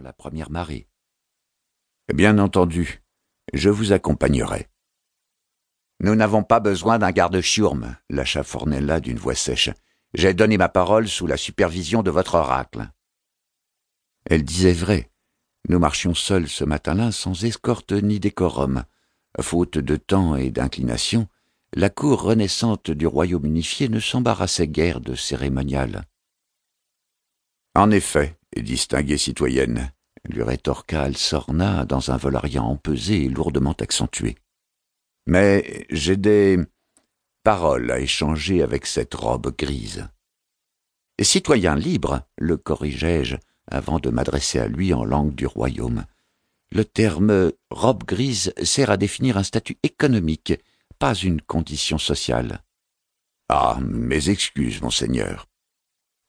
la première marée. Bien entendu, je vous accompagnerai. Nous n'avons pas besoin d'un garde-chiourme, lâcha Fornella d'une voix sèche. J'ai donné ma parole sous la supervision de votre oracle. Elle disait vrai. Nous marchions seuls ce matin-là sans escorte ni décorum. Faute de temps et d'inclination, la cour renaissante du royaume unifié ne s'embarrassait guère de cérémonial. En effet, distinguée citoyenne, lui rétorqua Alsorna dans un volariant empesé et lourdement accentué. Mais j'ai des paroles à échanger avec cette robe grise. Citoyen libre, le corrigeai-je avant de m'adresser à lui en langue du royaume. Le terme robe grise sert à définir un statut économique, pas une condition sociale. Ah, mes excuses, monseigneur.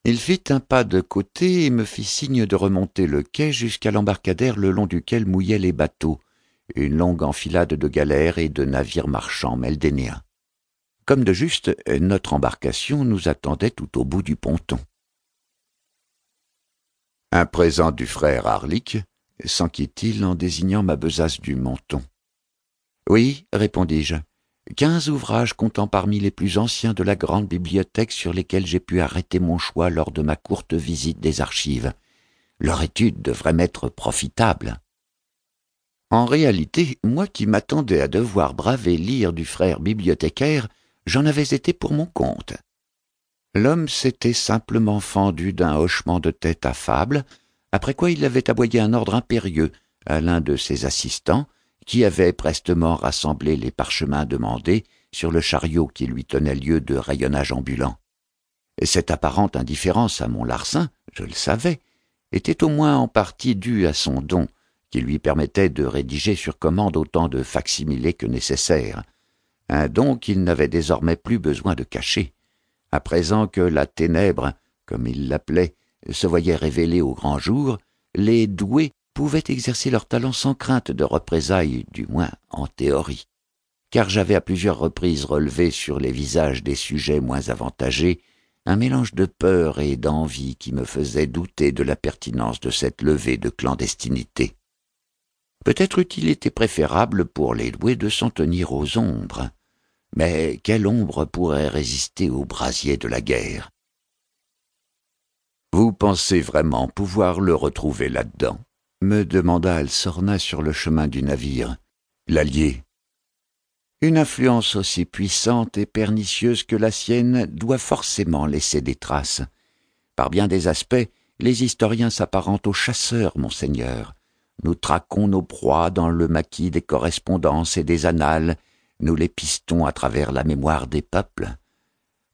Il fit un pas de côté et me fit signe de remonter le quai jusqu'à l'embarcadère le long duquel mouillaient les bateaux, une longue enfilade de galères et de navires marchands meldénéens. Comme de juste, notre embarcation nous attendait tout au bout du ponton. Un présent du frère Harlick, s'enquit-il en désignant ma besace du menton. Oui, répondis-je, quinze ouvrages comptant parmi les plus anciens de la grande bibliothèque sur lesquels j'ai pu arrêter mon choix lors de ma courte visite des archives. Leur étude devrait m'être profitable. En réalité, moi qui m'attendais à devoir braver lire du frère bibliothécaire, j'en avais été pour mon compte. L'homme s'était simplement fendu d'un hochement de tête affable, après quoi il avait aboyé un ordre impérieux à l'un de ses assistants, qui avait prestement rassemblé les parchemins demandés sur le chariot qui lui tenait lieu de rayonnage ambulant. Et cette apparente indifférence à mon larcin, je le savais, était au moins en partie due à son don, qui lui permettait de rédiger sur commande autant de facsimilés que nécessaire, un don qu'il n'avait désormais plus besoin de cacher, à présent que la ténèbre, comme il l'appelait, se voyait révélée au grand jour, les doués pouvaient exercer leur talent sans crainte de représailles, du moins en théorie. Car j'avais à plusieurs reprises relevé sur les visages des sujets moins avantagés un mélange de peur et d'envie qui me faisait douter de la pertinence de cette levée de clandestinité. Peut-être eût-il été préférable pour les doués de s'en tenir aux ombres, mais quelle ombre pourrait résister au brasier de la guerre? Vous pensez vraiment pouvoir le retrouver là-dedans? Me demanda Alsorna sur le chemin du navire. L'allié. Une influence aussi puissante et pernicieuse que la sienne doit forcément laisser des traces. Par bien des aspects, les historiens s'apparentent aux chasseurs, monseigneur. Nous traquons nos proies dans le maquis des correspondances et des annales, nous les pistons à travers la mémoire des peuples.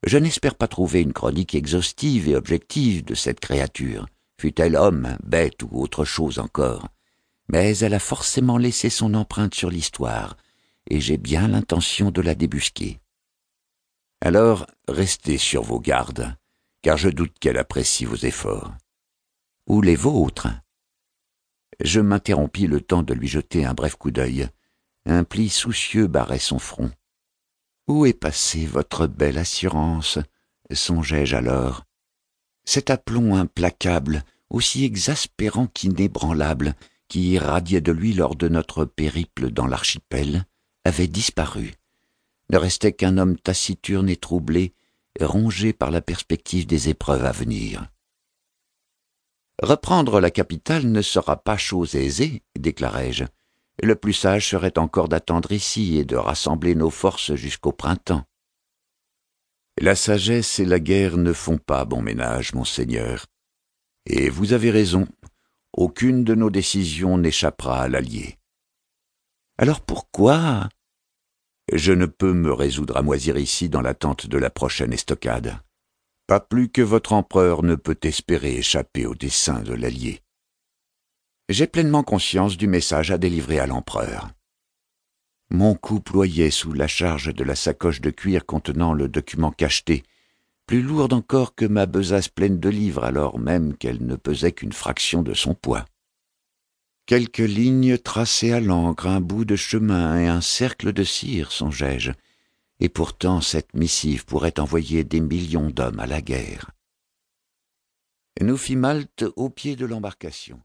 Je n'espère pas trouver une chronique exhaustive et objective de cette créature, fût-elle homme, bête ou autre chose encore, mais elle a forcément laissé son empreinte sur l'histoire, et j'ai bien l'intention de la débusquer. Alors, restez sur vos gardes, car je doute qu'elle apprécie vos efforts. Ou les vôtres? Je m'interrompis le temps de lui jeter un bref coup d'œil. Un pli soucieux barrait son front. Où est passée votre belle assurance? songeai-je alors. Cet aplomb implacable, aussi exaspérant qu'inébranlable, qui irradiait de lui lors de notre périple dans l'archipel, avait disparu. Ne restait qu'un homme taciturne et troublé, rongé par la perspective des épreuves à venir. Reprendre la capitale ne sera pas chose aisée, déclarai-je le plus sage serait encore d'attendre ici et de rassembler nos forces jusqu'au printemps. La sagesse et la guerre ne font pas bon ménage, monseigneur. Et vous avez raison, aucune de nos décisions n'échappera à l'allié. Alors pourquoi? Je ne peux me résoudre à moisir ici dans l'attente de la prochaine estocade. Pas plus que votre empereur ne peut espérer échapper au dessein de l'allié j'ai pleinement conscience du message à délivrer à l'empereur. Mon cou ployait sous la charge de la sacoche de cuir contenant le document cacheté, plus lourde encore que ma besace pleine de livres alors même qu'elle ne pesait qu'une fraction de son poids. Quelques lignes tracées à l'encre, un bout de chemin et un cercle de cire, songeai-je, et pourtant cette missive pourrait envoyer des millions d'hommes à la guerre. Nous fîmes halte au pied de l'embarcation.